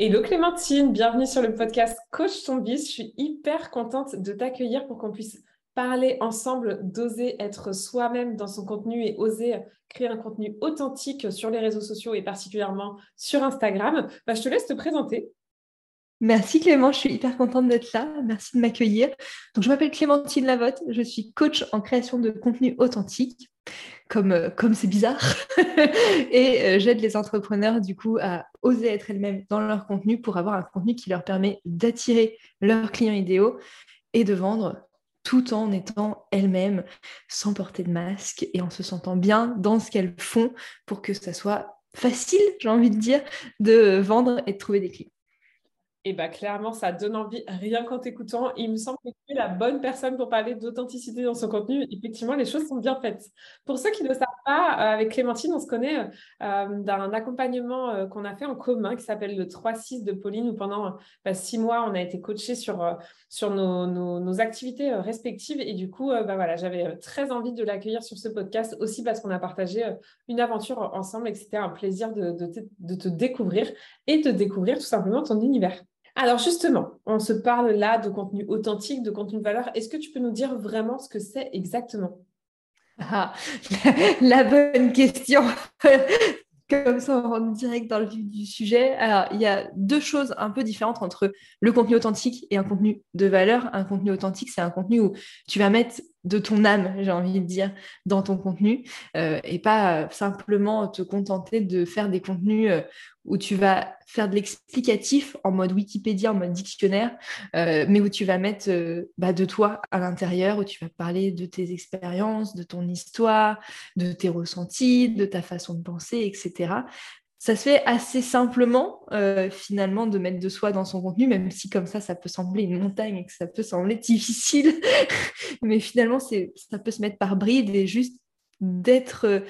Hello Clémentine, bienvenue sur le podcast Coach ton bis. Je suis hyper contente de t'accueillir pour qu'on puisse parler ensemble, d'oser être soi-même dans son contenu et oser créer un contenu authentique sur les réseaux sociaux et particulièrement sur Instagram. Bah, je te laisse te présenter. Merci Clément, je suis hyper contente d'être là. Merci de m'accueillir. Donc, je m'appelle Clémentine Lavotte, je suis coach en création de contenu authentique comme euh, comme c'est bizarre. et euh, j'aide les entrepreneurs du coup à oser être elles-mêmes dans leur contenu pour avoir un contenu qui leur permet d'attirer leurs clients idéaux et de vendre tout en étant elles-mêmes, sans porter de masque et en se sentant bien dans ce qu'elles font pour que ça soit facile, j'ai envie de dire, de vendre et de trouver des clients. Et bah, clairement, ça donne envie, rien qu'en t'écoutant. Il me semble que tu es la bonne personne pour parler d'authenticité dans son contenu. Effectivement, les choses sont bien faites. Pour ceux qui ne savent euh, avec Clémentine, on se connaît euh, d'un accompagnement euh, qu'on a fait en commun qui s'appelle le 3-6 de Pauline, où pendant bah, six mois, on a été coachés sur, nos, activités respectives. Et du coup, bah, j'avais très envie de l'accueillir sur ce podcast aussi parce qu'on a partagé une aventure ensemble et que c'était un plaisir de, de te découvrir et de découvrir tout simplement ton univers. Alors justement, on se parle là de contenu authentique, de contenu de valeur. Est-ce que tu peux nous dire vraiment ce que c'est exactement? Ah, la, bonne question. Comme ça, on rentre direct dans le vif du sujet. Alors, il y a deux choses un peu différentes entre le contenu authentique et un contenu de valeur. Un contenu authentique, c'est un contenu où tu vas mettre de ton âme, j'ai envie de dire, dans ton contenu euh, et pas euh, simplement te contenter de faire des contenus euh, où tu vas faire de l'explicatif en mode Wikipédia, en mode dictionnaire, mais où tu vas mettre bah, de toi à l'intérieur, où tu vas parler de tes expériences, de ton histoire, de tes ressentis, de ta façon de penser, etc ça se fait assez simplement euh, finalement de mettre de soi dans son contenu, même si comme ça, ça peut sembler une montagne et que ça peut sembler difficile. Mais finalement, ça peut se mettre par bride et juste d'être, euh,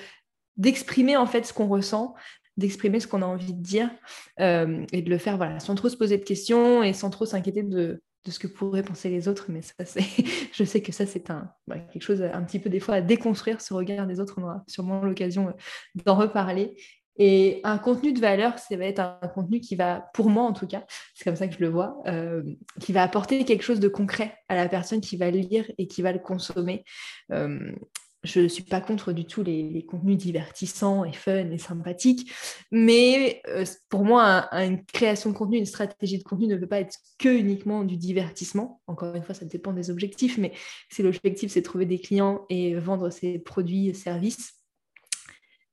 d'exprimer en fait ce qu'on ressent, d'exprimer ce qu'on a envie de dire euh, et de le faire voilà, sans trop se poser de questions et sans trop s'inquiéter de, de ce que pourraient penser les autres, mais ça, je sais que ça, c'est un, quelque chose un petit peu des fois à déconstruire ce regard des autres. On aura sûrement l'occasion d'en reparler. Et un contenu de valeur, ça va être un contenu qui va, pour moi en tout cas, c'est comme ça que je le vois, euh, qui va apporter quelque chose de concret à la personne qui va le lire et qui va le consommer. Euh, je ne suis pas contre du tout les, contenus divertissants et fun et sympathiques, mais euh, pour moi, une création de contenu, une stratégie de contenu ne peut pas être que uniquement du divertissement. Encore une fois, ça dépend des objectifs, mais si l'objectif c'est trouver des clients et vendre ses produits et services,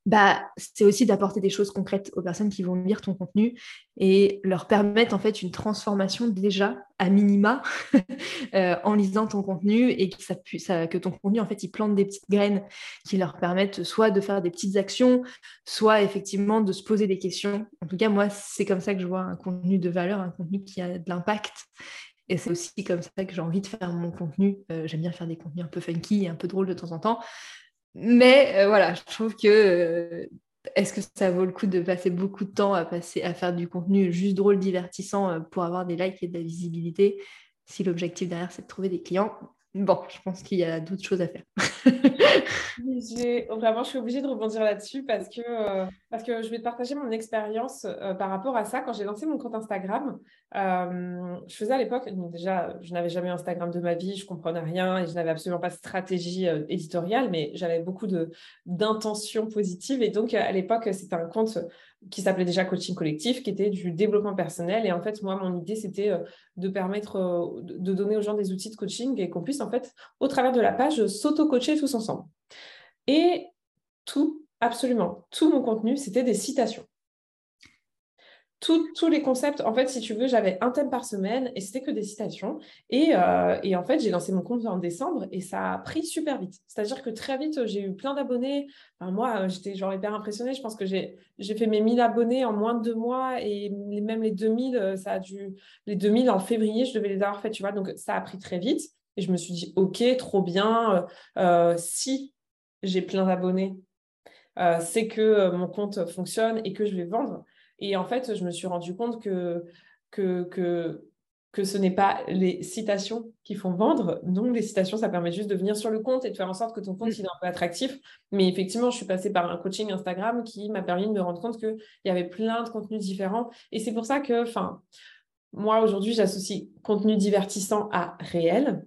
bah, c'est aussi d'apporter des choses concrètes aux personnes qui vont lire ton contenu et leur permettre en fait une transformation déjà à minima euh, en lisant ton contenu et que, ton contenu en fait plante des petites graines qui leur permettent soit de faire des petites actions, soit effectivement de se poser des questions. En tout cas, moi, c'est comme ça que je vois un contenu de valeur, un contenu qui a de l'impact. Et c'est aussi comme ça que j'ai envie de faire mon contenu. Euh, j'aime bien faire des contenus un peu funky et un peu drôles de temps en temps. Mais euh, voilà, je trouve que euh, est-ce que ça vaut le coup de passer beaucoup de temps à, passer, à faire du contenu juste drôle, divertissant euh, pour avoir des likes et de la visibilité si l'objectif derrière c'est de trouver des clients? Bon, je pense qu'il y a d'autres choses à faire. vraiment, je suis obligée de rebondir là-dessus parce que, euh, parce que je vais te partager mon expérience euh, par rapport à ça. Quand j'ai lancé mon compte Instagram, euh, je faisais à l'époque, déjà, je n'avais jamais Instagram de ma vie, je ne comprenais rien et je n'avais absolument pas de stratégie éditoriale, mais j'avais beaucoup d'intentions positives. Et donc, à l'époque, c'était un compte qui s'appelait déjà Coaching Collectif, qui était du développement personnel. Et en fait, moi, mon idée, c'était euh, de permettre euh, de donner aux gens des outils de coaching et qu'on puisse, en fait, au travers de la page, s'auto-coacher tous ensemble. Et tout, absolument, tout mon contenu, c'était des citations. Tous les concepts, en fait, si tu veux, j'avais un thème par semaine et c'était que des citations. Et, euh, et en fait, j'ai lancé mon compte en décembre et ça a pris super vite. C'est-à-dire que très vite, j'ai eu plein d'abonnés. Moi, j'étais genre hyper impressionnée. Je pense que j'ai fait mes 1000 abonnés en moins de deux mois et même les 2000, euh, ça a dû. Les 2000 en février, je devais les avoir fait, tu vois. Donc, ça a pris très vite. Et je me suis dit, OK, trop bien. Euh, si j'ai plein d'abonnés, c'est que mon compte fonctionne et que je vais vendre. Et en fait, je me suis rendu compte que, que, que, que ce n'est pas les citations qui font vendre. Non, les citations, ça permet juste de venir sur le compte et de faire en sorte que ton compte mm. il est un peu attractif. Mais effectivement, je suis passée par un coaching Instagram qui m'a permis de me rendre compte qu'il y avait plein de contenus différents. Et c'est pour ça que, enfin, moi, aujourd'hui, j'associe contenu divertissant à réel.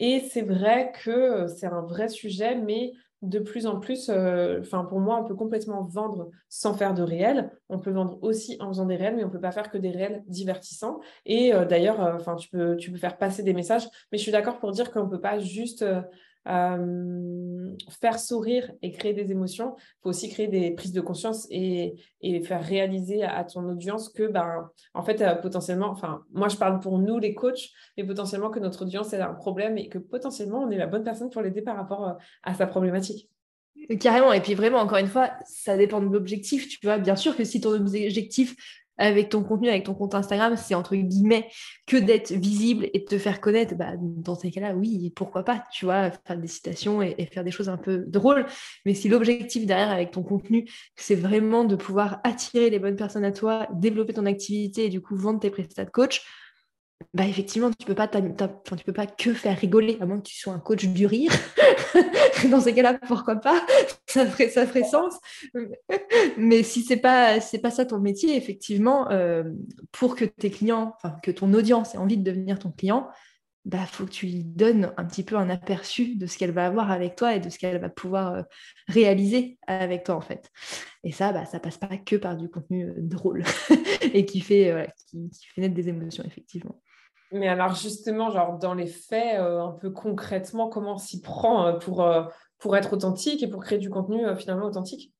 Et c'est vrai que c'est un vrai sujet, mais de plus en plus, euh, enfin pour moi, on peut complètement vendre sans faire de réel. On peut vendre aussi en faisant des réels, mais on peut pas faire que des réels divertissants. Et euh, d'ailleurs, euh, enfin tu peux tu peux faire passer des messages, mais je suis d'accord pour dire qu'on ne peut pas juste euh, faire sourire et créer des émotions, il faut aussi créer des prises de conscience et, faire réaliser à, ton audience que, ben, en fait, euh, potentiellement, enfin, moi je parle pour nous les coachs, mais potentiellement que notre audience a un problème et que potentiellement on est la bonne personne pour l'aider par rapport euh, à sa problématique. Carrément, et puis vraiment, encore une fois, ça dépend de l'objectif. Tu vois, bien sûr que si ton objectif avec ton contenu, avec ton compte Instagram, c'est entre guillemets que d'être visible et de te faire connaître, bah, dans ces cas-là, oui, pourquoi pas, tu vois, faire des citations et, faire des choses un peu drôles. Mais si l'objectif derrière avec ton contenu, c'est vraiment de pouvoir attirer les bonnes personnes à toi, développer ton activité et du coup vendre tes prestats de coach, bah effectivement, tu peux pas, tu peux pas que faire rigoler, à moins que tu sois un coach du rire. Dans ces cas-là, pourquoi pas? Ça ferait, ça ferait sens. Mais si c'est pas, pas ça ton métier, effectivement, euh, pour que tes clients, que ton audience ait envie de devenir ton client, bah faut que tu lui donnes un petit peu un aperçu de ce qu'elle va avoir avec toi et de ce qu'elle va pouvoir euh, réaliser avec toi en fait. Et ça, bah, ça passe pas que par du contenu euh, drôle et qui fait, qui fait naître des émotions effectivement. Mais alors justement, genre dans les faits, euh, un peu concrètement, comment s'y prend euh, pour, euh, pour être authentique et pour créer du contenu finalement authentique?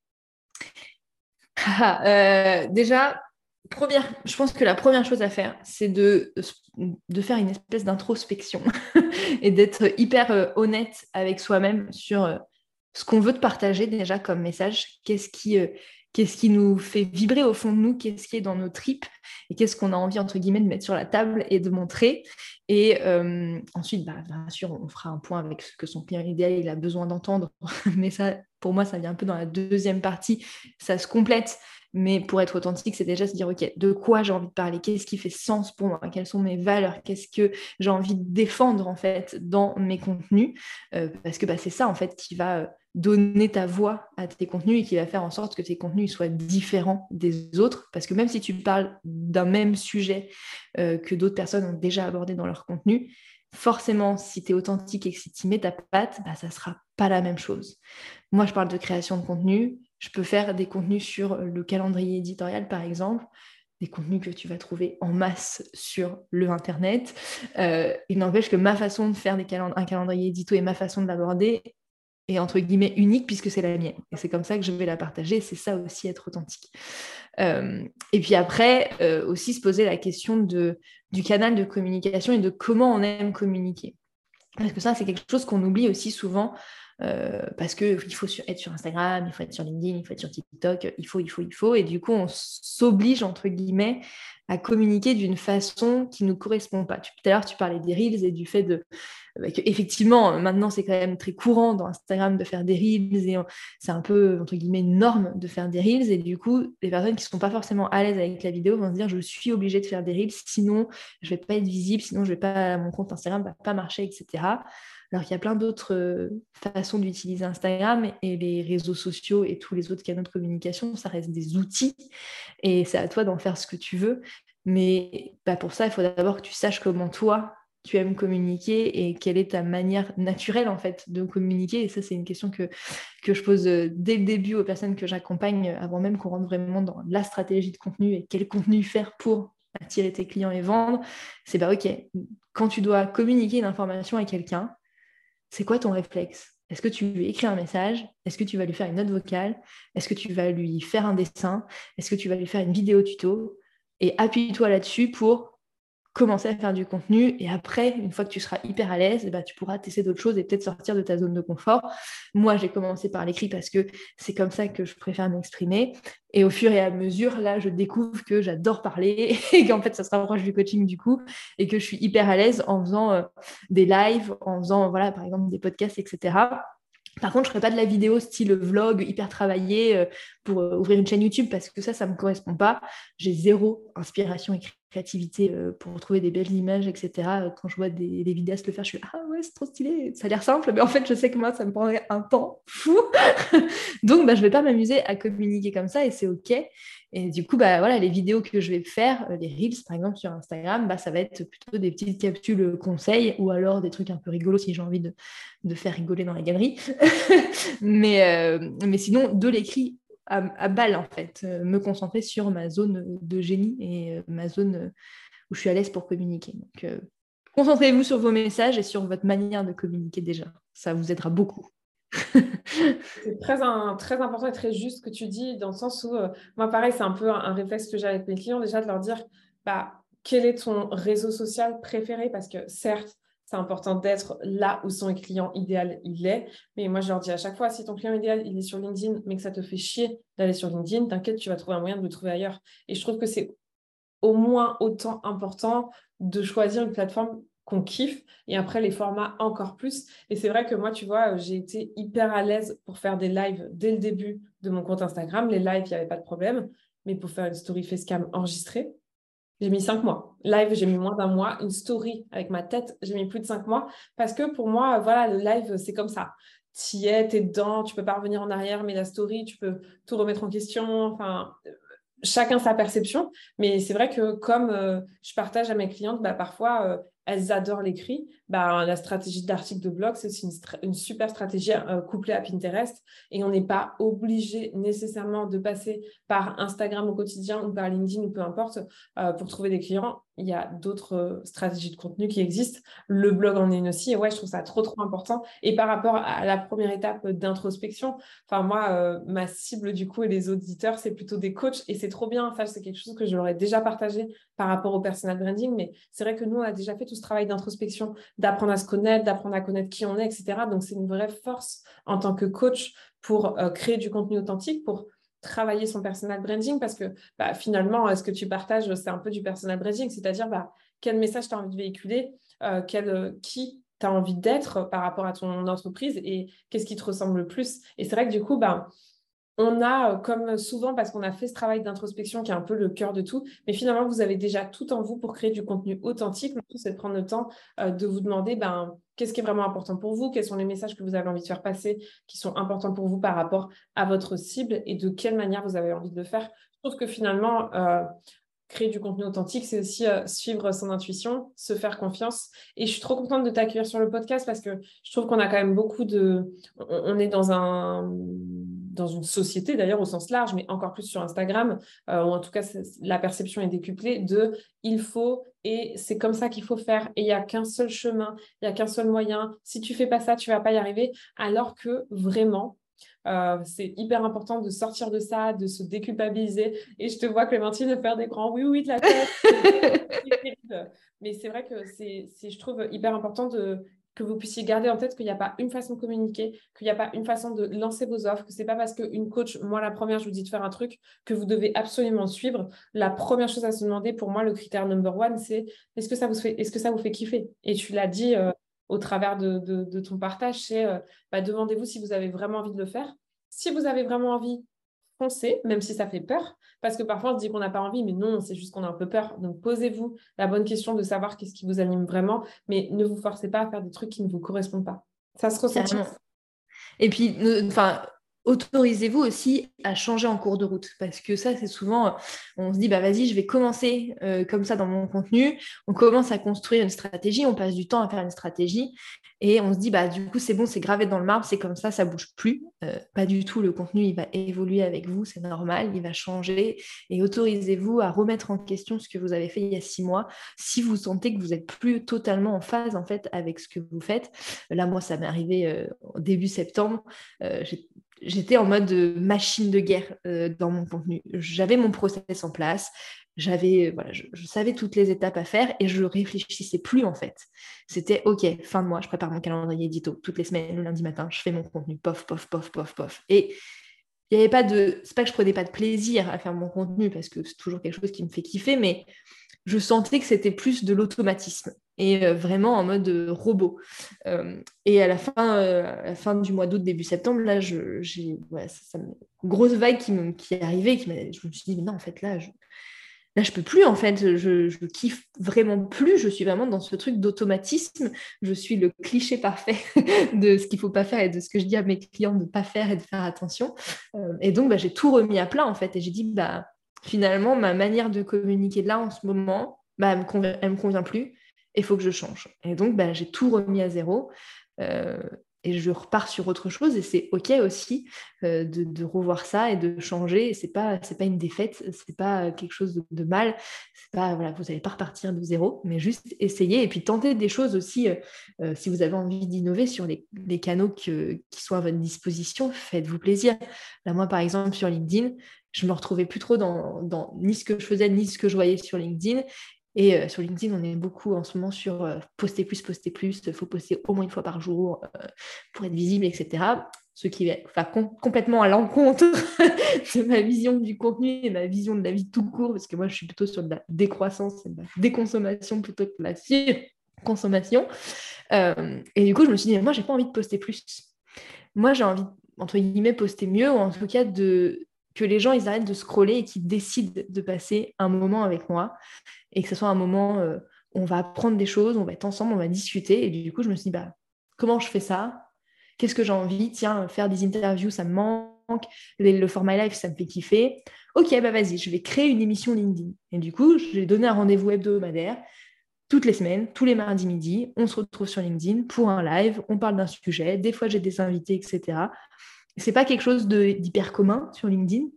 Ah, Déjà, première, je pense que la première chose à faire, c'est de, de faire une espèce d'introspection et d'être hyper honnête avec soi-même sur ce qu'on veut te partager déjà comme message, qu'est-ce qui, qu'est-ce qui nous fait vibrer au fond de nous, qu'est-ce qui est dans nos tripes et qu'est-ce qu'on a envie, entre guillemets, de mettre sur la table et de montrer. Et euh, ensuite, bah, bien sûr, on fera un point avec ce que son client idéal il a besoin d'entendre. Mais ça, pour moi, ça vient un peu dans la deuxième partie. Ça se complète. Mais pour être authentique, c'est déjà se dire, OK, de quoi j'ai envie de parler? Qu'est-ce qui fait sens pour moi? Quelles sont mes valeurs? Qu'est-ce que j'ai envie de défendre, en fait, dans mes contenus? Euh, Parce que bah, c'est ça, en fait, qui va euh, donner ta voix à tes contenus et qui va faire en sorte que tes contenus soient différents des autres. Parce que même si tu parles d'un même sujet euh, que d'autres personnes ont déjà abordé dans leur contenu, forcément, si tu es authentique et que si tu mets ta patte, bah, ça ne sera pas la même chose. Moi, je parle de création de contenu. Je peux faire des contenus sur le calendrier éditorial, par exemple des contenus que tu vas trouver en masse sur le Internet. Euh, il n'empêche que ma façon de faire des un calendrier édito et ma façon de l'aborder et entre guillemets unique puisque c'est la mienne. Et c'est comme ça que je vais la partager. C'est ça aussi être authentique. Euh, et puis après, euh, aussi se poser la question de, du canal de communication et de comment on aime communiquer. Parce que ça, c'est quelque chose qu'on oublie aussi souvent. Euh, parce qu'il faut être sur Instagram, il faut être sur LinkedIn, il faut être sur TikTok, il faut, il faut, il faut. Et du coup, on s'oblige, entre guillemets, à communiquer d'une façon qui ne nous correspond pas. Tout à l'heure, tu parlais des Reels et du fait de, bah, effectivement, maintenant, c'est quand même très courant dans Instagram de faire des Reels et c'est un peu, entre guillemets, une norme de faire des Reels. Et du coup, les personnes qui ne sont pas forcément à l'aise avec la vidéo vont se dire, je suis obligée de faire des Reels, sinon, je ne vais pas être visible, sinon, je vais pas, mon compte Instagram ne va pas marcher, etc. Alors qu'il y a plein d'autres euh, façons d'utiliser Instagram et les réseaux sociaux et tous les autres canaux de communication, ça reste des outils et c'est à toi d'en faire ce que tu veux. Mais bah, pour ça, il faut d'abord que tu saches comment toi, tu aimes communiquer et quelle est ta manière naturelle en fait de communiquer. Et ça, c'est une question que, que je pose euh, dès le début aux personnes que j'accompagne avant même qu'on rentre vraiment dans la stratégie de contenu et quel contenu faire pour attirer tes clients et vendre. C'est bah ok, quand tu dois communiquer une information à quelqu'un, c'est quoi ton réflexe? Est-ce que tu lui écris un message? Est-ce que tu vas lui faire une note vocale? Est-ce que tu vas lui faire un dessin? Est-ce que tu vas lui faire une vidéo tuto? Et appuie-toi là-dessus pour commencer à faire du contenu. Et après, une fois que tu seras hyper à l'aise, bah, tu pourras tester d'autres choses et peut-être sortir de ta zone de confort. Moi, j'ai commencé par l'écrit parce que c'est comme ça que je préfère m'exprimer. Et au fur et à mesure, là, je découvre que j'adore parler et qu'en fait, ça se rapproche du coaching du coup et que je suis hyper à l'aise en faisant euh, des lives, en faisant, voilà, par exemple, des podcasts, etc. Par contre, je ne ferai pas de la vidéo style vlog hyper travaillé euh, pour euh, ouvrir une chaîne YouTube parce que ça, ça ne me correspond pas. J'ai zéro inspiration et créativité euh, pour trouver des belles images, etc. Quand je vois des, des vidéastes le faire, je suis ah ouais, c'est trop stylé. Ça a l'air simple, mais en fait, je sais que moi, ça me prendrait un temps fou. Donc, bah, je vais pas m'amuser à communiquer comme ça et c'est OK. Et du coup, bah, voilà, les vidéos que je vais faire, les Reels par exemple sur Instagram, bah, ça va être plutôt des petites capsules conseils ou alors des trucs un peu rigolos si j'ai envie de, de, faire rigoler dans la galerie. mais, mais sinon, de l'écrit à, balle, en fait, euh, me concentrer sur ma zone de génie et euh, ma zone euh, où je suis à l'aise pour communiquer. Donc, concentrez-vous sur vos messages et sur votre manière de communiquer déjà. Ça vous aidera beaucoup. c'est très, très important et très juste ce que tu dis, dans le sens où, moi, pareil, c'est un peu un, réflexe que j'ai avec mes clients, déjà de leur dire, bah, quel est ton réseau social préféré? Parce que certes, c'est important d'être là où son client idéal il est. Mais moi, je leur dis à chaque fois, si ton client idéal il est sur LinkedIn, mais que ça te fait chier d'aller sur LinkedIn, t'inquiète, tu vas trouver un moyen de le trouver ailleurs. Et je trouve que c'est au moins autant important de choisir une plateforme qu'on kiffe et après les formats encore plus. Et c'est vrai que moi, tu vois, j'ai été hyper à l'aise pour faire des lives dès le début de mon compte Instagram. Les lives, il n'y avait pas de problème. Mais pour faire une story facecam enregistrée, j'ai mis cinq mois. Live, j'ai mis moins d'un mois. Une story avec ma tête, j'ai mis plus de cinq mois. Parce que pour moi, voilà, le live, c'est comme ça. Tu y es, tu es dedans, tu peux pas revenir en arrière, mais la story, tu peux tout remettre en question. Enfin, chacun sa perception. Mais c'est vrai que comme euh, je partage à mes clientes, bah, parfois, euh, elles adorent l'écrit, bah, la stratégie d'article de blog, c'est aussi une, super stratégie euh, couplée à Pinterest. Et on n'est pas obligé nécessairement de passer par Instagram au quotidien ou par LinkedIn ou peu importe euh, pour trouver des clients. Il y a d'autres euh, stratégies de contenu qui existent. Le blog en est une aussi. Et ouais, je trouve ça trop, trop important. Et par rapport à la première étape d'introspection, enfin, moi, ma cible du coup et les auditeurs, c'est plutôt des coachs. Et c'est trop bien. Ça, c'est quelque chose que je leur ai déjà partagé par rapport au personal branding. Mais c'est vrai que nous, on a déjà fait tout ce travail d'introspection d'apprendre à se connaître, d'apprendre à connaître qui on est, etc. Donc, c'est une vraie force en tant que coach pour euh, créer du contenu authentique, pour travailler son personal branding, parce que bah, finalement, ce que tu partages, c'est un peu du personal branding, c'est-à-dire bah, quel message tu as envie de véhiculer, euh, euh, qui tu as envie d'être par rapport à ton entreprise et qu'est-ce qui te ressemble le plus. Et c'est vrai que du coup, bah, on a, euh, comme souvent, parce qu'on a fait ce travail d'introspection qui est un peu le cœur de tout, mais finalement, vous avez déjà tout en vous pour créer du contenu authentique. C'est de prendre le temps euh, de vous demander ben, qu'est-ce qui est vraiment important pour vous, quels sont les messages que vous avez envie de faire passer qui sont importants pour vous par rapport à votre cible? Et de quelle manière vous avez envie de le faire? Je trouve que finalement, euh, créer du contenu authentique, c'est aussi suivre son intuition, se faire confiance. Et je suis trop contente de t'accueillir sur le podcast parce que je trouve qu'on a quand même beaucoup de... on est dans un dans une société d'ailleurs au sens large, mais encore plus sur Instagram, euh, ou en tout cas la perception est décuplée de il faut et c'est comme ça qu'il faut faire et il n'y a qu'un seul chemin, il n'y a qu'un seul moyen. Si tu fais pas ça, tu vas pas y arriver. Alors que vraiment, euh, c'est hyper important de sortir de ça, de se déculpabiliser. Et je te vois, Clémentine, faire des grands oui, oui de la tête. Mais c'est vrai que c'est, je trouve, hyper important de que vous puissiez garder en tête qu'il n'y a pas une façon de communiquer, qu'il n'y a pas une façon de lancer vos offres, que ce n'est pas parce qu'une coach, moi la première, je vous dis de faire un truc que vous devez absolument suivre. La première chose à se demander, pour moi, le critère number one, c'est est-ce que ça vous fait, est-ce que ça vous fait kiffer? Et tu l'as dit euh, au travers de, ton partage, c'est euh, bah, demandez-vous si vous avez vraiment envie de le faire. Si vous avez vraiment envie, foncez, même si ça fait peur, parce que parfois on se dit qu'on n'a pas envie, mais non, c'est juste qu'on a un peu peur. Donc posez-vous la bonne question de savoir qu'est-ce qui vous anime vraiment, mais ne vous forcez pas à faire des trucs qui ne vous correspondent pas. Ça se ressent. Et puis, enfin, autorisez-vous aussi à changer en cours de route? Parce que ça c'est souvent on se dit bah vas-y je vais commencer euh, comme ça dans mon contenu. On commence à construire une stratégie on passe du temps à faire une stratégie et on se dit bah du coup c'est bon c'est gravé dans le marbre c'est comme ça ça bouge plus. Euh, pas du tout le contenu il va évoluer avec vous c'est normal il va changer et autorisez-vous à remettre en question ce que vous avez fait il y a six mois. Si vous sentez que vous êtes plus totalement en phase en fait avec ce que vous faites là moi ça m'est arrivé euh, début septembre j'étais en mode machine de guerre euh, dans mon contenu. J'avais mon process en place. j'avais, voilà, je, savais toutes les étapes à faire et je réfléchissais plus en fait. C'était ok, fin de mois, je prépare mon calendrier édito toutes les semaines, le lundi matin, je fais mon contenu, pof, pof, pof, pof, pof. Et il n'y avait pas de, c'est pas que je prenais pas de plaisir à faire mon contenu parce que c'est toujours quelque chose qui me fait kiffer, mais je sentais que c'était plus de l'automatisme et euh, vraiment en mode euh, robot. Euh, et à la, fin, fin du mois d'août, début septembre, là, j'ai une grosse vague qui, est arrivée. Qui je me suis dit, mais non, en fait, là, je, là, je peux plus, en fait. Je, je kiffe vraiment plus. Je suis vraiment dans ce truc d'automatisme. Je suis le cliché parfait de ce qu'il faut pas faire et de ce que je dis à mes clients de ne pas faire et de faire attention. et donc, bah, j'ai tout remis à plat, en fait. Et j'ai dit, bah, finalement, ma manière de communiquer là en ce moment, bah, elle ne me, convient plus il faut que je change. Et donc, bah, j'ai tout remis à zéro. Euh, et je repars sur autre chose et c'est ok aussi euh, de, revoir ça et de changer c'est pas pas une défaite c'est pas quelque chose de, mal pas voilà vous n'allez pas repartir de zéro mais juste essayer et puis tenter des choses aussi euh, si vous avez envie d'innover sur les, canaux qui sont à votre disposition faites-vous plaisir. Là moi par exemple sur LinkedIn je me retrouvais plus trop dans, ni ce que je faisais ni ce que je voyais sur LinkedIn et euh, sur LinkedIn, on est beaucoup en ce moment sur euh, poster plus, poster plus, il faut poster au moins une fois par jour euh, pour être visible, etc. Ce qui va complètement à l'encontre de ma vision du contenu et ma vision de la vie tout court, parce que moi, je suis plutôt sur de la décroissance et de la déconsommation plutôt que de la consommation. et du coup, je me suis dit, moi, j'ai pas envie de poster plus. Moi, j'ai envie, entre guillemets, poster mieux, ou en tout cas de, que les gens ils arrêtent de scroller et qu'ils décident de passer un moment avec moi et que ce soit un moment euh, où on va apprendre des choses, on va être ensemble, on va discuter. Et du coup, je me suis dit, bah, comment je fais ça? Qu'est-ce que j'ai envie? Tiens, faire des interviews, ça me manque. Le, format live, ça me fait kiffer. Ok, bah vas-y, je vais créer une émission LinkedIn. Et du coup, j'ai donné un rendez-vous hebdomadaire toutes les semaines, tous les mardis midi. On se retrouve sur LinkedIn pour un live. On parle d'un sujet. Des fois, j'ai des invités, etc. C'est pas quelque chose d'hyper commun sur LinkedIn,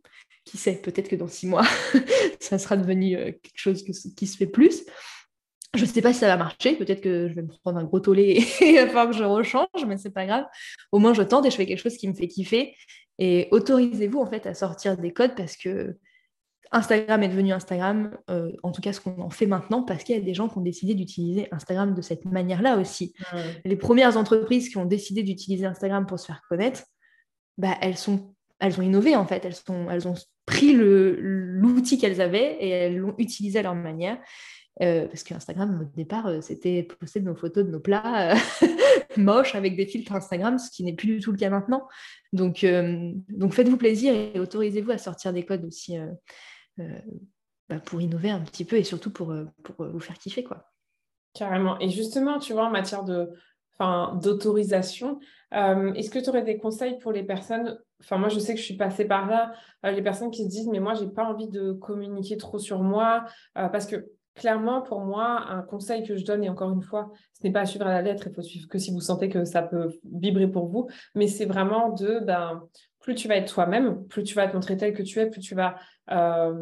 qui sait, peut-être que dans six mois, ça sera devenu euh, quelque chose qui se fait plus. Je ne sais pas si ça va marcher, peut-être que je vais me prendre un gros tollé et il va falloir que je rechange, mais c'est pas grave. Au moins, je tente et je fais quelque chose qui me fait kiffer. Et autorisez-vous en fait à sortir des codes parce que Instagram est devenu Instagram, euh, en tout cas ce qu'on en fait maintenant, parce qu'il y a des gens qui ont décidé d'utiliser Instagram de cette manière-là aussi. Les premières entreprises qui ont décidé d'utiliser Instagram pour se faire connaître, bah, elles, ont innové en fait, elles, ont pris l'outil qu'elles avaient et elles l'ont utilisé à leur manière. Euh, parce qu'Instagram, au départ, euh, c'était poster nos photos de nos plats euh, moches avec des filtres Instagram, ce qui n'est plus du tout le cas maintenant. Donc, donc faites-vous plaisir et autorisez-vous à sortir des codes aussi bah, pour innover un petit peu et surtout pour, pour vous faire kiffer. quoi. Carrément. Et justement, tu vois, en matière de d'autorisation, est-ce que tu aurais des conseils pour les personnes Enfin, moi, je sais que je suis passée par là. Euh, les personnes qui se disent, mais moi, j'ai pas envie de communiquer trop sur moi, euh, parce que clairement, pour moi, un conseil que je donne, et encore une fois, ce n'est pas à suivre à la lettre, il faut suivre que si vous sentez que ça peut vibrer pour vous, mais c'est vraiment de, ben, plus tu vas être toi-même, plus tu vas te montrer tel que tu es, plus tu vas euh,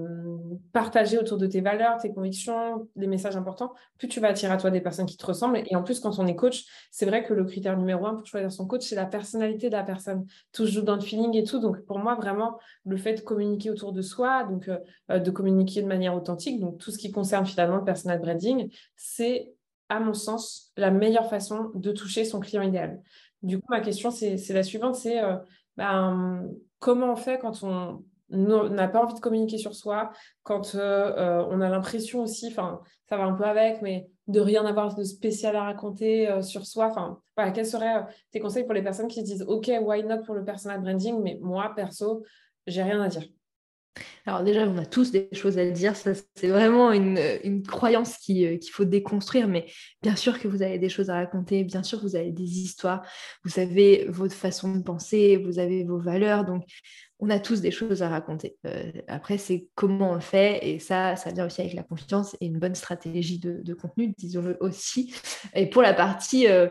partager autour de tes valeurs, tes convictions, les messages importants, plus tu vas attirer à toi des personnes qui te ressemblent. Et en plus, quand on est coach, c'est vrai que le critère numéro un pour choisir son coach, c'est la personnalité de la personne. Tout joue dans le feeling et tout. Donc, pour moi, vraiment, le fait de communiquer autour de soi, donc euh, euh, de communiquer de manière authentique, donc tout ce qui concerne finalement le personal branding, c'est, à mon sens, la meilleure façon de toucher son client idéal. Du coup, ma question, c'est la suivante, c'est ben, comment on fait quand on n'a pas envie de communiquer sur soi, quand euh, euh, on a l'impression aussi, enfin, ça va un peu avec, mais de rien avoir de spécial à raconter euh, sur soi? Enfin, voilà, quels seraient tes conseils pour les personnes qui se disent OK, why not pour le personal branding, mais moi, perso, j'ai rien à dire alors déjà, on a tous des choses à dire, ça c'est vraiment une, croyance euh, qu'il faut déconstruire, mais bien sûr que vous avez des choses à raconter, bien sûr que vous avez des histoires, vous avez votre façon de penser, vous avez vos valeurs, donc on a tous des choses à raconter. Euh, après, c'est comment on fait, et ça, ça vient aussi avec la confiance et une bonne stratégie de, contenu, disons-le aussi. Et pour la partie... Euh,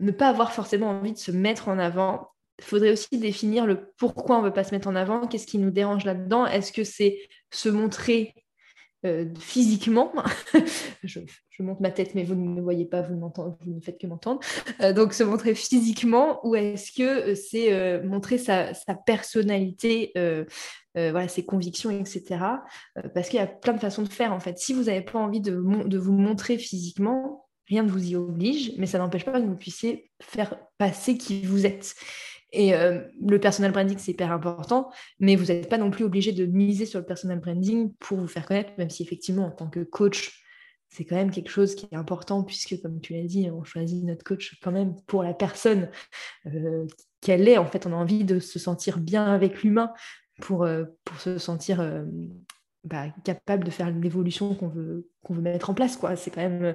ne pas avoir forcément envie de se mettre en avant, il faudrait aussi définir le pourquoi on ne veut pas se mettre en avant, qu'est-ce qui nous dérange là-dedans. Est-ce que c'est se montrer physiquement. je, monte ma tête, mais vous ne me voyez pas, vous, vous ne faites que m'entendre. donc, se montrer physiquement ou est-ce que c'est montrer sa, personnalité, voilà, ses convictions, etc. parce qu'il y a plein de façons de faire, en fait. Si vous n'avez pas envie de vous montrer physiquement, rien ne vous y oblige, mais ça n'empêche pas que vous puissiez faire passer qui vous êtes. Et euh, le personal branding, c'est hyper important, mais vous n'êtes pas non plus obligé de miser sur le personal branding pour vous faire connaître, même si effectivement, en tant que coach, c'est quand même quelque chose qui est important, puisque comme tu l'as dit, on choisit notre coach quand même pour la personne euh, qu'elle est. En fait, on a envie de se sentir bien avec l'humain pour, euh, pour se sentir bah, capable de faire l'évolution qu'on veut, qu'on veut mettre en place. Quoi. C'est quand même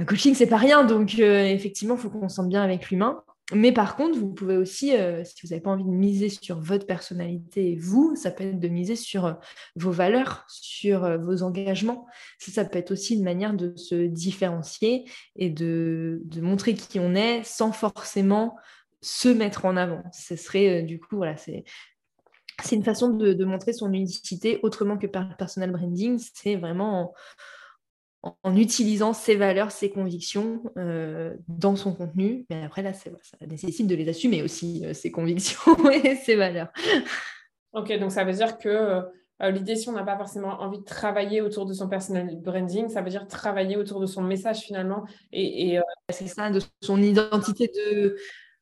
un coaching, c'est pas rien. Donc, effectivement, il faut qu'on se sente bien avec l'humain. Mais par contre, vous pouvez aussi, euh, si vous n'avez pas envie de miser sur votre personnalité et vous, ça peut être de miser sur euh, vos valeurs, sur euh, vos engagements. Ça, ça peut être aussi une manière de se différencier et de, montrer qui on est sans forcément se mettre en avant. Ce serait du coup, voilà, c'est une façon de, montrer son unicité autrement que par le personal branding. C'est vraiment en utilisant ses valeurs, ses convictions euh, dans son contenu. Mais après, là, ça nécessite de les assumer aussi, euh, ses convictions et ses valeurs. Ok, donc ça veut dire que euh, l'idée, si on n'a pas forcément envie de travailler autour de son personal branding, ça veut dire travailler autour de son message finalement. Et, et C'est ça, de son identité de,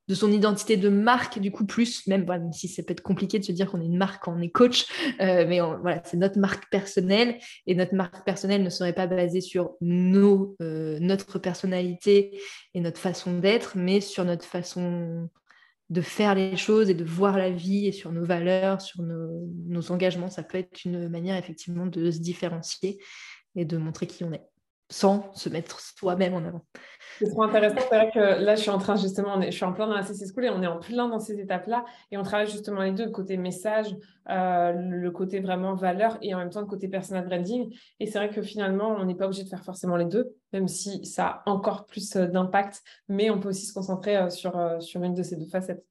de son identité de marque, du coup, plus, même, si ça peut être compliqué de se dire qu'on est une marque quand on est coach, euh, mais voilà, c'est notre marque personnelle et notre marque personnelle ne serait pas basée sur nos, euh, notre personnalité et notre façon d'être, mais sur notre façon de faire les choses et de voir la vie et sur nos valeurs, sur nos, nos engagements. Ça peut être une manière effectivement de se différencier et de montrer qui on est sans se mettre soi-même en avant. C'est trop intéressant. C'est vrai que là, je suis en train justement, je suis en plein dans la CC School et on est en plein dans ces étapes-là. Et on travaille justement les deux, le côté message, euh, le côté vraiment valeur et en même temps le côté personal branding. Et c'est vrai que finalement, on n'est pas obligé de faire forcément les deux, même si ça a encore plus euh, d'impact. Mais on peut aussi se concentrer euh, sur, sur une de ces deux facettes.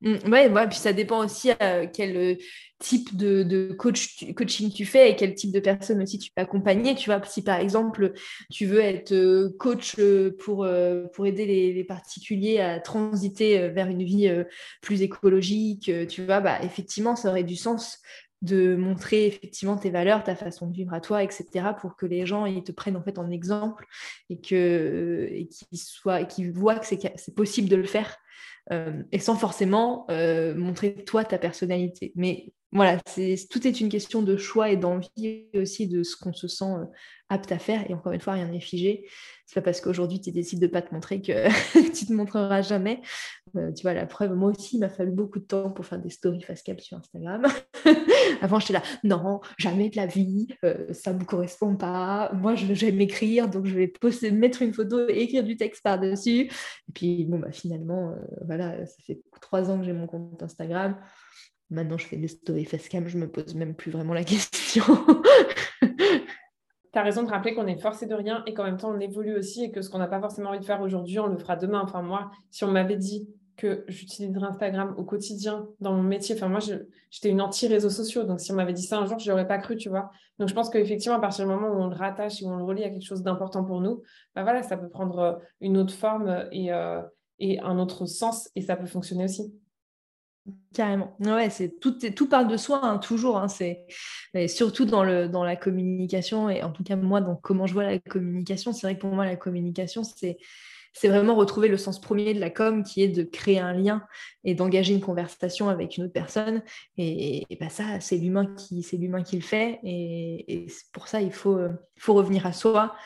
Mmh, ouais, puis ça dépend aussi à quel euh, type de, coach, coaching tu fais et quel type de personne aussi tu peux accompagner. Tu vois, si par exemple tu veux être euh, coach euh, pour, pour aider les, particuliers à transiter vers une vie plus écologique, tu vois, bah, effectivement, ça aurait du sens de montrer effectivement tes valeurs, ta façon de vivre à toi, etc., pour que les gens ils te prennent en fait en exemple et et qu'ils soient, qu'ils voient que c'est possible de le faire euh, et sans forcément euh, montrer toi ta personnalité. Mais voilà, tout est une question de choix et d'envie aussi de ce qu'on se sent euh, apte à faire. Et encore une fois, rien n'est figé. C'est pas parce qu'aujourd'hui tu décides de pas te montrer que tu te montreras jamais. Tu vois, la preuve, moi aussi, il m'a fallu beaucoup de temps pour faire des stories face cap sur Instagram. Avant, j'étais là, non, jamais de la vie, euh, ça ne me correspond pas. Moi, j'aime écrire, donc je vais mettre une photo et écrire du texte par-dessus. Et puis, bon, bah, finalement, voilà, ça fait trois ans que j'ai mon compte Instagram. Maintenant, je fais des stories facecam, je me pose même plus vraiment la question. tu as raison de rappeler qu'on est forcé de rien et qu'en même temps, on évolue aussi et que ce qu'on n'a pas forcément envie de faire aujourd'hui, on le fera demain. Enfin, moi, si on m'avait dit que j'utiliserais Instagram au quotidien dans mon métier, enfin, moi, j'étais une anti-réseaux sociaux. Donc, si on m'avait dit ça un jour, je n'aurais pas cru, tu vois. Donc, je pense qu'effectivement, à partir du moment où on le rattache et où on le relie à quelque chose d'important pour nous, bah voilà, ça peut prendre une autre forme et, euh, et un autre sens et ça peut fonctionner aussi. Carrément. Ouais, c'est tout, tout parle de soi, hein, toujours. Hein, c'est surtout dans, le, dans la communication, et en tout cas, moi, dans comment je vois la communication, c'est vrai que pour moi, la communication, c'est. C'est vraiment retrouver le sens premier de la com qui est de créer un lien et d'engager une conversation avec une autre personne. Et, bah ça, c'est l'humain qui, qui le fait. Et, pour ça, il faut, revenir à soi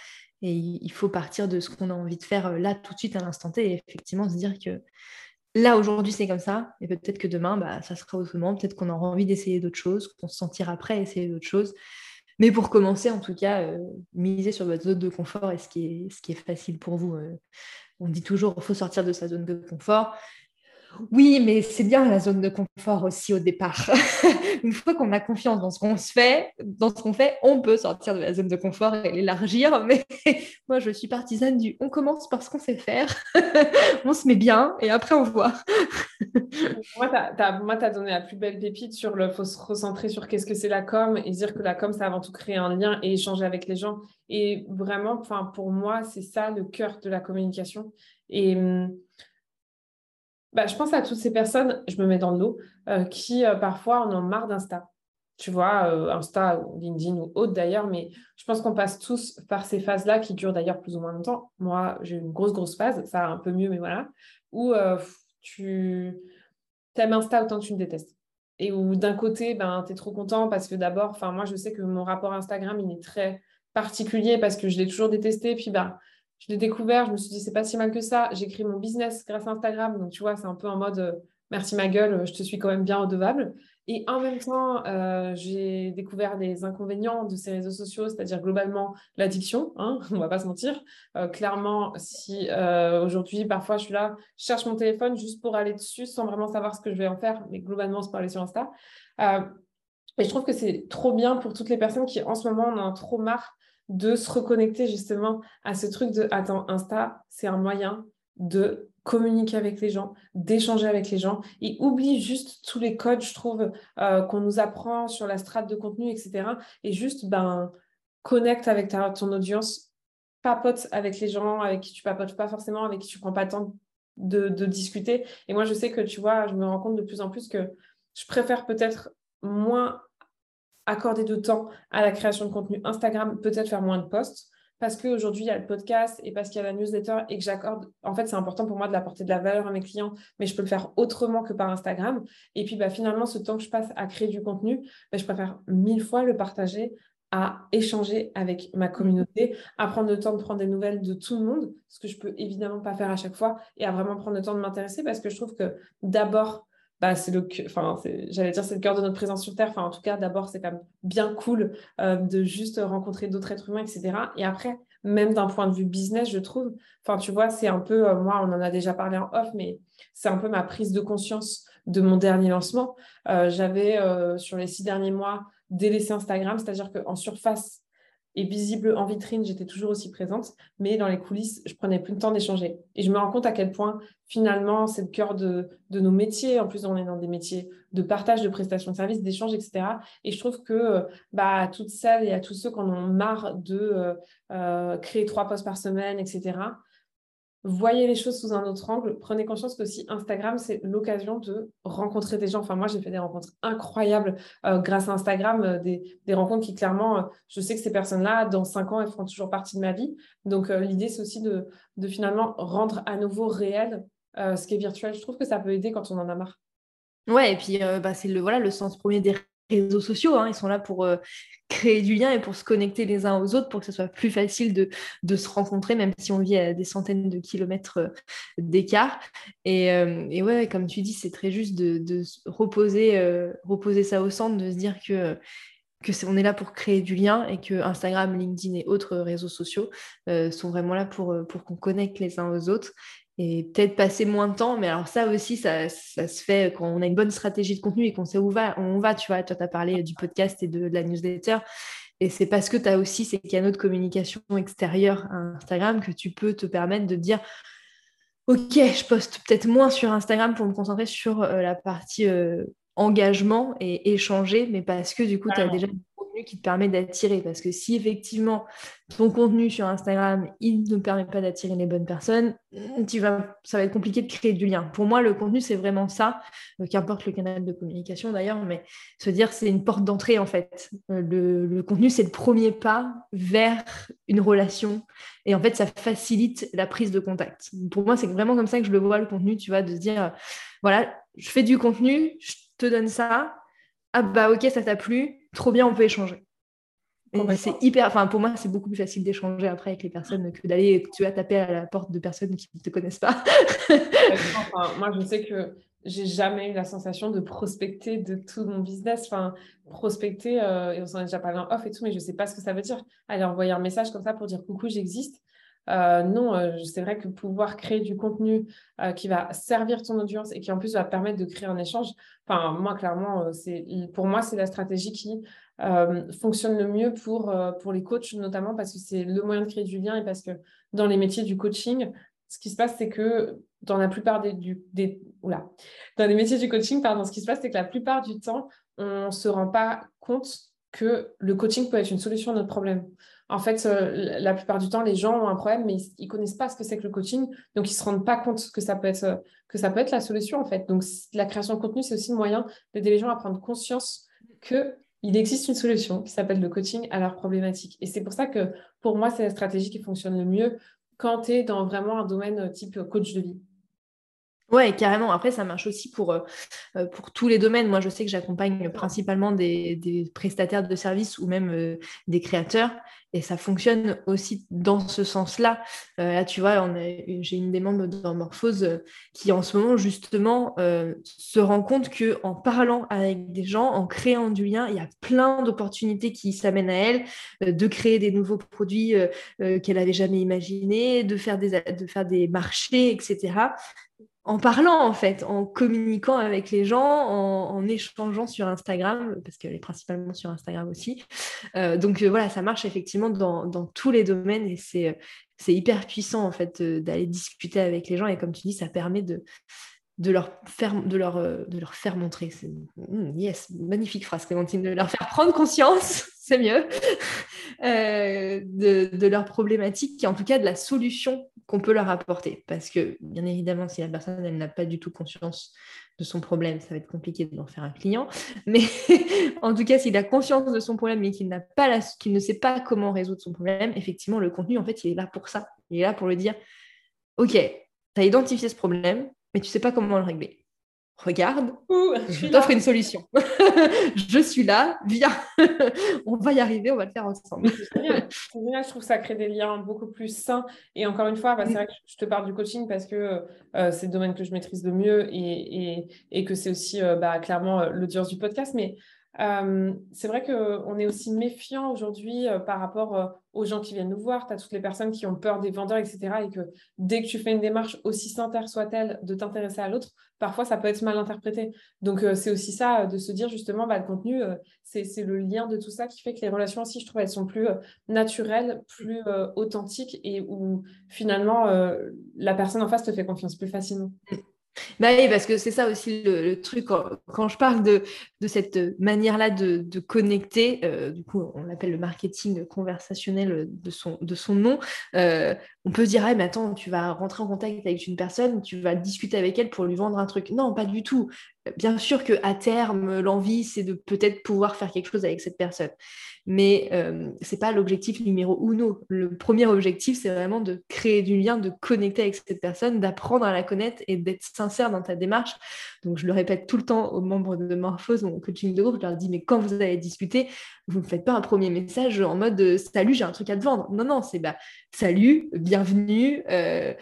et il faut partir de ce qu'on a envie de faire là tout de suite à l'instant T et effectivement se dire que là aujourd'hui c'est comme ça, et peut-être que demain bah, ça sera autrement, peut-être qu'on aura envie d'essayer d'autres choses, qu'on se sentira prêt à essayer d'autres choses. Mais pour commencer, en tout cas, euh, misez sur votre zone de confort et ce qui est, ce qui est facile pour vous. Euh. On dit toujours qu'il faut sortir de sa zone de confort. Oui, mais c'est bien la zone de confort aussi au départ. Une fois qu'on a confiance dans ce qu'on fait, on peut sortir de la zone de confort et l'élargir. Mais moi, je suis partisane du on commence par ce qu'on sait faire, on se met bien et après on voit. moi, tu as, donné la plus belle pépite sur le faut se recentrer sur qu'est-ce que c'est la com et dire que la com, c'est avant tout créer un lien et échanger avec les gens. Et vraiment, pour moi, c'est ça le cœur de la communication. Hum, bah, je pense à toutes ces personnes, je me mets dans le lot, euh, qui euh, parfois en ont marre d'Insta. Tu vois, euh, Insta ou LinkedIn ou autre d'ailleurs, mais je pense qu'on passe tous par ces phases-là qui durent d'ailleurs plus ou moins longtemps. Moi, j'ai une grosse, grosse phase, ça un peu mieux, mais voilà, où tu aimes Insta autant que tu me détestes. Et où d'un côté, ben, tu es trop content parce que d'abord, moi, je sais que mon rapport Instagram, il est très particulier parce que je l'ai toujours détesté. Puis, ben, je l'ai découvert, je me suis dit, c'est pas si mal que ça. J'ai créé mon business grâce à Instagram. Donc, tu vois, c'est un peu en mode, euh, merci ma gueule, je te suis quand même bien redevable. Et en même temps, euh, j'ai découvert les inconvénients de ces réseaux sociaux, c'est-à-dire globalement l'addiction, hein, on ne va pas se mentir. Euh, clairement, si aujourd'hui, parfois, je suis là, je cherche mon téléphone juste pour aller dessus sans vraiment savoir ce que je vais en faire, mais globalement, se parler sur Insta. et je trouve que c'est trop bien pour toutes les personnes qui, en ce moment, en ont trop marre de se reconnecter justement à ce truc de attends, Insta, c'est un moyen de communiquer avec les gens, d'échanger avec les gens. Et oublie juste tous les codes, je trouve, euh, qu'on nous apprend sur la strate de contenu, etc. Et juste, ben, connecte avec ta, ton audience, papote avec les gens avec qui tu papotes pas forcément, avec qui tu prends pas le temps de, de discuter. Et moi, je sais que, tu vois, je me rends compte de plus en plus que je préfère peut-être moins accorder de temps à la création de contenu Instagram, peut-être faire moins de posts, parce qu'aujourd'hui, il y a le podcast et parce qu'il y a la newsletter et que j'accorde, en fait, c'est important pour moi de l'apporter de la valeur à mes clients, mais je peux le faire autrement que par Instagram. Et puis, bah, finalement, ce temps que je passe à créer du contenu, bah, je préfère mille fois le partager à échanger avec ma communauté, à prendre le temps de prendre des nouvelles de tout le monde, ce que je peux évidemment pas faire à chaque fois, et à vraiment prendre le temps de m'intéresser parce que je trouve que d'abord, bah, c'est le, enfin, j'allais dire c'est le cœur de notre présence sur Terre. Enfin, en tout cas, d'abord, c'est quand même bien cool euh, de juste rencontrer d'autres êtres humains, etc. Et après, même d'un point de vue business, je trouve, enfin, tu vois, c'est un peu, euh, moi, on en a déjà parlé en off, mais c'est un peu ma prise de conscience de mon dernier lancement. Euh, j'avais, sur les six derniers mois, délaissé Instagram, c'est-à-dire qu'en surface, et visible en vitrine, j'étais toujours aussi présente, mais dans les coulisses, je prenais plus de temps d'échanger. Et je me rends compte à quel point, finalement, c'est le cœur de, nos métiers. En plus, on est dans des métiers de partage, de prestation de services, d'échange, etc. Et je trouve que bah, à toutes celles et à tous ceux qui en ont marre de euh, euh, créer trois postes par semaine, etc., voyez les choses sous un autre angle. Prenez conscience que aussi Instagram, c'est l'occasion de rencontrer des gens. Enfin, moi, j'ai fait des rencontres incroyables euh, grâce à Instagram, euh, des, rencontres qui, clairement, euh, je sais que ces personnes-là, dans cinq ans, elles feront toujours partie de ma vie. Donc, l'idée, c'est aussi de, finalement rendre à nouveau réel ce qui est virtuel. Je trouve que ça peut aider quand on en a marre. Ouais, et puis bah, c'est le, voilà, le sens premier des réseaux sociaux. Hein. Ils sont là pour euh, créer du lien et pour se connecter les uns aux autres, pour que ce soit plus facile de, se rencontrer, même si on vit à des centaines de kilomètres euh, d'écart. Euh, et, ouais, comme tu dis, c'est très juste de, reposer, reposer ça au centre, de se dire que que est, on est là pour créer du lien et que Instagram, LinkedIn et autres réseaux sociaux sont vraiment là pour, pour qu'on connecte les uns aux autres et peut-être passer moins de temps. Mais alors ça aussi, ça, ça, se fait quand on a une bonne stratégie de contenu et qu'on sait où va, on va. Tu vois, toi, tu as parlé du podcast et de, la newsletter. Et c'est parce que tu as aussi ces canaux de communication extérieurs à Instagram que tu peux te permettre de dire, OK, je poste peut-être moins sur Instagram pour me concentrer sur euh, la partie euh, engagement et échanger, mais parce que du coup, tu as déjà qui te permet d'attirer. Parce que si effectivement ton contenu sur Instagram, il ne permet pas d'attirer les bonnes personnes, tu vas, ça va être compliqué de créer du lien. Pour moi, le contenu, c'est vraiment ça, euh, qu'importe le canal de communication d'ailleurs, mais se dire c'est une porte d'entrée en fait. Euh, le, contenu, c'est le premier pas vers une relation. Et en fait, ça facilite la prise de contact. Pour moi, c'est vraiment comme ça que je le vois, le contenu, tu vois, de se dire, voilà, je fais du contenu, je te donne ça, ah bah ok, ça t'a plu, trop bien, on peut échanger. c'est hyper, enfin pour moi, c'est beaucoup plus facile d'échanger après avec les personnes que d'aller, tu vas taper à la porte de personnes qui ne te connaissent pas. moi, je sais que j'ai jamais eu la sensation de prospecter de tout mon business. Enfin, prospecter, euh, et on s'en est déjà parlé en off et tout, mais je ne sais pas ce que ça veut dire. Aller envoyer un message comme ça pour dire coucou, j'existe. Non, c'est vrai que pouvoir créer du contenu qui va servir ton audience et qui en plus va permettre de créer un échange, enfin, moi, clairement, pour moi, c'est la stratégie qui fonctionne le mieux pour, les coachs, notamment parce que c'est le moyen de créer du lien et parce que dans les métiers du coaching, ce qui se passe, c'est que dans la plupart des, dans les métiers du coaching, pardon, ce qui se passe, c'est que la plupart du temps, on ne se rend pas compte que le coaching peut être une solution à notre problème. En fait, euh, la plupart du temps, les gens ont un problème, mais ils ne connaissent pas ce que c'est que le coaching, donc ils ne se rendent pas compte que ça peut être, que ça peut être la solution, en fait. Donc, la création de contenu, c'est aussi le moyen d'aider les gens à prendre conscience qu'il existe une solution qui s'appelle le coaching à leurs problématiques. Et c'est pour ça que, pour moi, c'est la stratégie qui fonctionne le mieux quand tu es dans vraiment un domaine euh, type euh, coach de vie. Ouais, carrément. Après, ça marche aussi pour, euh, pour tous les domaines. Moi, je sais que j'accompagne principalement des, prestataires de services ou même des créateurs. Et ça fonctionne aussi dans ce sens-là. là, tu vois, j'ai une des membres dans Morphose qui, en ce moment, justement, se rend compte qu'en parlant avec des gens, en créant du lien, il y a plein d'opportunités qui s'amènent à elle, de créer des nouveaux produits qu'elle n'avait jamais imaginés, de faire des, de faire des marchés, etc en parlant en fait, en communiquant avec les gens, en, échangeant sur Instagram, parce qu'elle est principalement sur Instagram aussi. Euh, donc euh, voilà, ça marche effectivement dans, tous les domaines et c'est, c'est hyper puissant en fait euh, d'aller discuter avec les gens et comme tu dis, ça permet de, leur faire, de leur, de leur faire montrer. Hmm, yes, magnifique phrase Clémentine, de leur faire prendre conscience, c'est mieux, de, de leurs problématiques et en tout cas de la solution qu'on peut leur apporter. Parce que, bien évidemment, si la personne n'a pas du tout conscience de son problème, ça va être compliqué d'en faire un client. Mais en tout cas, s'il a conscience de son problème et qu'il n'a ne sait pas comment résoudre son problème, effectivement, le contenu, en fait, il est là pour ça. Il est là pour lui dire, OK, tu as identifié ce problème, mais tu ne sais pas comment le régler regarde, je t'offre une solution. je suis là, viens, on va y arriver, on va le faire ensemble. C'est génial. je trouve que ça crée des liens beaucoup plus sains. Et encore une fois, bah, c'est vrai que je te parle du coaching parce que euh, c'est le domaine que je maîtrise le mieux et, et, que c'est aussi euh, bah, clairement euh, l'audience du podcast. Mais euh, c'est vrai qu'on est aussi méfiant aujourd'hui euh, par rapport euh, aux gens qui viennent nous voir. Tu as toutes les personnes qui ont peur des vendeurs, etc. Et que dès que tu fais une démarche, aussi sincère soit-elle, de t'intéresser à l'autre, parfois ça peut être mal interprété. Donc c'est aussi ça de se dire justement, bah, le contenu, c'est le lien de tout ça qui fait que les relations aussi, je trouve, elles sont plus naturelles, plus authentiques et où finalement la personne en face te fait confiance plus facilement. Bah oui, parce que c'est ça aussi le, truc, quand, je parle de, cette manière-là de, connecter, euh, du coup on l'appelle le marketing conversationnel de son, nom, euh, on peut se dire, ah, mais attends, tu vas rentrer en contact avec une personne, tu vas discuter avec elle pour lui vendre un truc. Non, pas du tout. Bien sûr qu'à terme, l'envie, c'est de peut-être pouvoir faire quelque chose avec cette personne. Mais euh, ce n'est pas l'objectif numéro uno. Le premier objectif, c'est vraiment de créer du lien, de connecter avec cette personne, d'apprendre à la connaître et d'être sincère dans ta démarche. Donc, je le répète tout le temps aux membres de Morphose, mon coaching de groupe, je leur dis, mais quand vous allez discuter, vous ne faites pas un premier message en mode euh, Salut, j'ai un truc à te vendre. Non, non, c'est bah, Salut, bienvenue. Euh,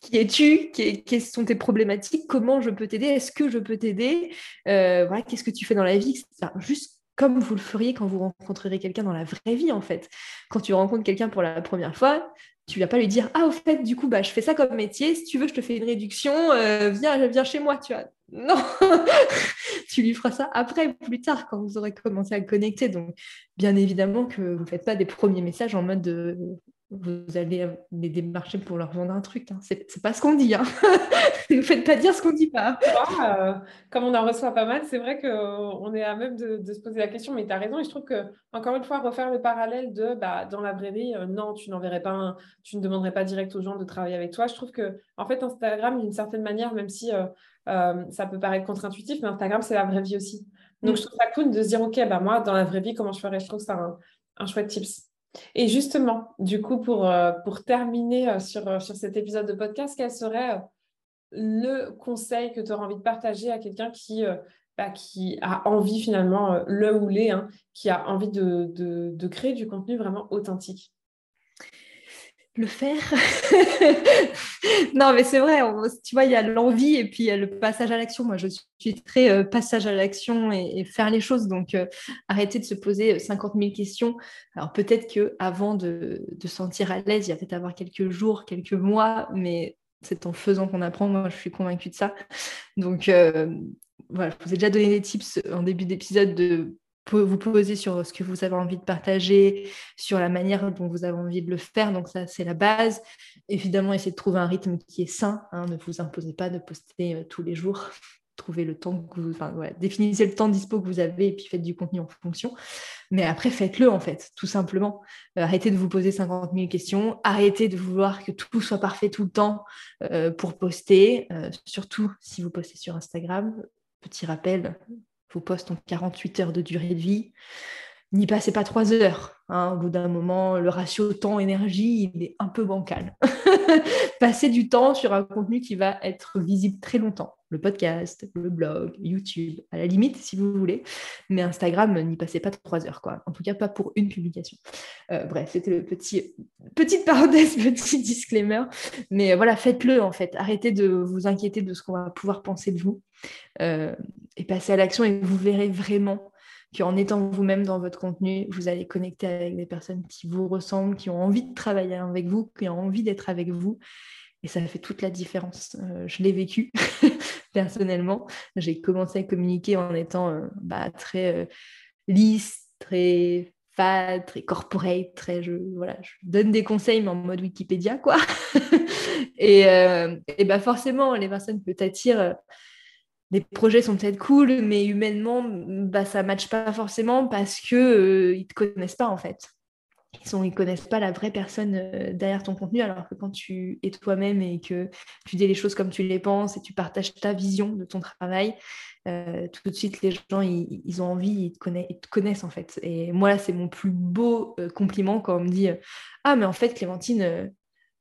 qui es-tu? Quelles sont tes problématiques? Comment je peux t'aider? Est-ce que je peux t'aider? Euh, voilà, Qu'est-ce que tu fais dans la vie Juste comme vous le feriez quand vous rencontrerez quelqu'un dans la vraie vie, en fait. Quand tu rencontres quelqu'un pour la première fois, tu vas pas lui dire Ah, au fait, du coup, bah, je fais ça comme métier. Si tu veux, je te fais une réduction. Viens, viens chez moi, tu vois. Non Tu lui feras ça après, plus tard, quand vous aurez commencé à connecter. Donc, bien évidemment que vous ne faites pas des premiers messages en mode de vous allez les démarcher pour leur vendre un truc. Hein. C'est pas ce qu'on dit. Hein. ne faites pas dire ce qu'on dit pas. Euh, comme on en reçoit pas mal, c'est vrai qu'on est à même de, se poser la question, mais tu as raison. Et je trouve que, encore une fois, refaire le parallèle de bah, dans la euh, non, tu n'enverrais pas, tu ne demanderais pas direct aux gens de travailler avec toi. Je trouve que, en fait, Instagram, d'une certaine manière, même si euh, ça peut paraître contre-intuitif, mais Instagram, c'est la vraie vie aussi. Donc, mm. je trouve ça cool de se dire, OK, bah, moi, dans la vraie vie, comment je ferais? Je trouve ça un, un chouette tips. Et justement, du coup, pour, euh, pour terminer euh, sur, euh, sur cet épisode de podcast, quel serait le conseil que tu auras envie de partager à quelqu'un qui, bah, qui a envie finalement, le ou les, hein, qui a envie de, de, créer du contenu vraiment authentique? Le faire. non, mais c'est vrai, tu vois, il y a l'envie et puis il y a le passage à l'action. Moi, je suis très euh, passage à l'action et, faire les choses. Donc, euh, arrêter de se poser 50 000 questions. Alors, peut-être qu'avant de, de sentir à l'aise, il y a peut-être avoir quelques jours, quelques mois, mais c'est en faisant qu'on apprend. Moi, je suis convaincue de ça. Donc, euh, voilà, je vous ai déjà donné des tips en début d'épisode de vous poser sur ce que vous avez envie de partager, sur la manière dont vous avez envie de le faire. Donc ça, c'est la base. Évidemment, essayez de trouver un rythme qui est sain. Hein. ne vous imposez pas de poster euh, tous les jours. Trouvez le temps que vous... Définissez le temps dispo que vous avez et puis faites du contenu en fonction. Mais après, faites-le en fait, tout simplement. Euh, arrêtez de vous poser 50 000 questions. Arrêtez de vouloir que tout soit parfait tout le temps euh, pour poster. surtout si vous postez sur Instagram. Petit rappel, vos postes ont 48 heures de durée de vie. N'y passez pas trois heures. Hein. Au bout d'un moment, le ratio temps-énergie, est un peu bancal. Passez du temps sur un contenu qui va être visible très longtemps. Le podcast, le blog, YouTube, à la limite, si vous voulez. Mais Instagram, n'y passez pas trois heures, quoi. En tout cas, pas pour une publication. Euh, bref, c'était le petit, petite parenthèse, petit disclaimer. Mais voilà, faites-le, en fait. Arrêtez de vous inquiéter de ce qu'on va pouvoir penser de vous. Euh, et passez à l'action et vous verrez vraiment qu'en étant vous-même dans votre contenu, vous allez connecter avec des personnes qui vous ressemblent, qui ont envie de travailler avec vous, qui ont envie d'être avec vous. Et ça fait toute la différence. Euh, je l'ai vécu personnellement. J'ai commencé à communiquer en étant euh, bah, très lisse, très fat, très corporate, très je, voilà, je donne des conseils mais en mode Wikipédia quoi. et, et bah forcément les personnes peut t'attirent les projets sont peut-être cool, mais humainement, bah, ça ne matche pas forcément parce qu'ils euh, ne te connaissent pas en fait. Ils ne connaissent pas la vraie personne euh, derrière ton contenu, alors que quand tu es toi-même et que tu dis les choses comme tu les penses et tu partages ta vision de ton travail, euh, tout de suite les gens ils, ont envie, ils te, connaissent, ils en fait. Et moi c'est mon plus beau compliment quand on me dit Ah, mais en fait, Clémentine,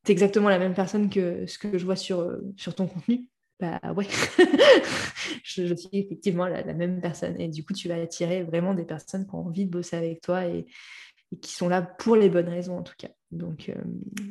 tu es exactement la même personne que ce que je vois sur ton contenu bah ouais, je, suis effectivement la, même personne. Et du coup, tu vas attirer vraiment des personnes qui ont envie de bosser avec toi et, qui sont là pour les bonnes raisons en tout cas. Donc, euh,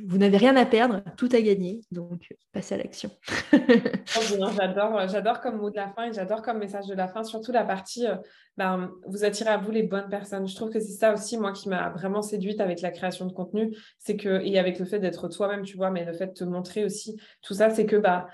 vous n'avez rien à perdre, tout à gagner. Donc, passez à l'action. j'adore, j'adore comme mot de la fin et j'adore comme message de la fin, surtout la partie euh, ben, vous attirez à vous les bonnes personnes. Je trouve que c'est ça aussi, moi, qui m'a vraiment séduite avec la création de contenu. C'est que, et avec le fait d'être toi-même, tu vois, mais le fait de te montrer aussi, tout ça, c'est que, bah,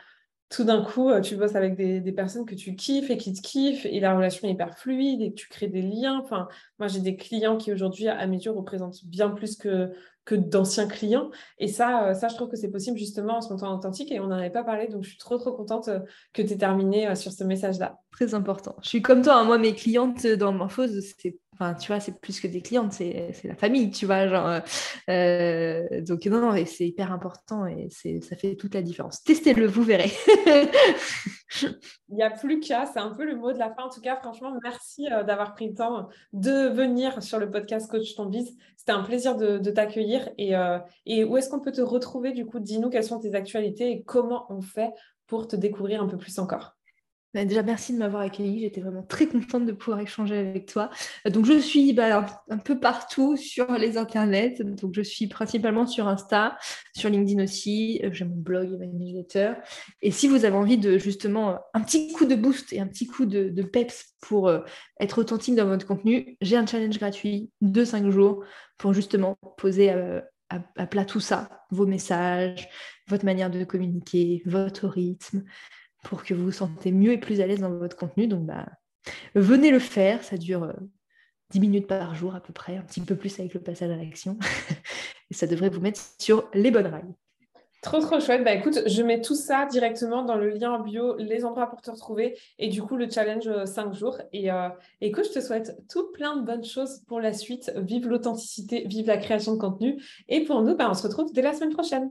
tout d'un coup, euh, tu bosses avec des, personnes que tu kiffes et qui te kiffent et la relation est hyper fluide et tu crées des liens. Enfin, moi, j'ai des clients qui aujourd'hui, à mes yeux, représentent bien plus que, que d'anciens clients. Et ça, euh, ça, je trouve que c'est possible justement en ce moment authentique et on n'en avait pas parlé. Donc, je suis trop, trop contente euh, que tu aies terminé sur ce message-là. Très important. Je suis comme toi, hein. moi, mes clientes dans Morphose, c'est Enfin, tu vois, c'est plus que des clientes, c'est la famille, tu vois. Genre, euh, euh, donc, non, non, c'est hyper important et ça fait toute la différence. Testez-le, vous verrez. Il n'y a plus qu'à, c'est un peu le mot de la fin. En tout cas, franchement, merci euh, d'avoir pris le temps de venir sur le podcast Coach Ton Biz. C'était un plaisir de, t'accueillir. Et, et où est-ce qu'on peut te retrouver du coup? Dis-nous quelles sont tes actualités et comment on fait pour te découvrir un peu plus encore. Bah, déjà, merci de m'avoir accueilli. J'étais vraiment très contente de pouvoir échanger avec toi. Donc, je suis bah, un peu partout sur les internets. Donc, je suis principalement sur Insta, sur LinkedIn aussi. J'ai mon blog et ma newsletter. Et si vous avez envie de justement un petit coup de boost et un petit coup de, peps pour euh, être authentique dans votre contenu, j'ai un challenge gratuit de 5 jours pour justement poser euh, à plat tout ça, vos messages, votre manière de communiquer, votre rythme pour que vous vous sentez mieux et plus à l'aise dans votre contenu. Donc, bah, venez le faire. Ça dure 10 euh, minutes par jour à peu près, un petit peu plus avec le passage à l'action. et ça devrait vous mettre sur les bonnes rails. Trop, trop chouette. Bah écoute, je mets tout ça directement dans le lien en bio, les endroits pour te retrouver et du coup le challenge 5 euh, jours. Et euh, écoute, je te souhaite tout plein de bonnes choses pour la suite. Vive l'authenticité, vive la création de contenu. Et pour nous, bah, on se retrouve dès la semaine prochaine.